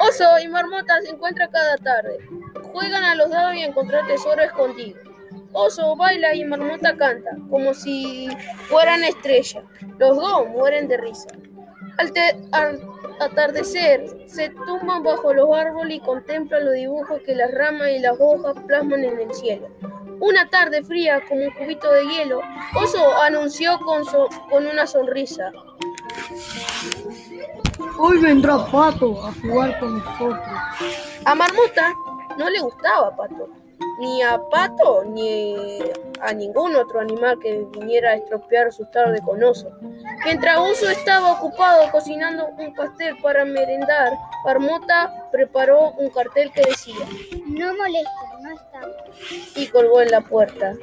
Oso y Marmota se encuentran cada tarde. Juegan a los dados y a encontrar tesoro escondido. Oso baila y Marmota canta, como si fueran estrellas. Los dos mueren de risa. Al, atardecer, se tumban bajo los árboles y contemplan los dibujos que las ramas y las hojas plasman en el cielo. Una tarde fría como un cubito de hielo, Oso anunció con una sonrisa. Hoy vendrá Pato a jugar con nosotros. A Marmota no le gustaba Pato, ni a Pato ni a ningún otro animal que viniera a estropear sus tardes con Oso. Mientras Oso estaba ocupado cocinando un pastel para merendar, Marmota preparó un cartel que decía No molestes, no estamos. y colgó en la puerta.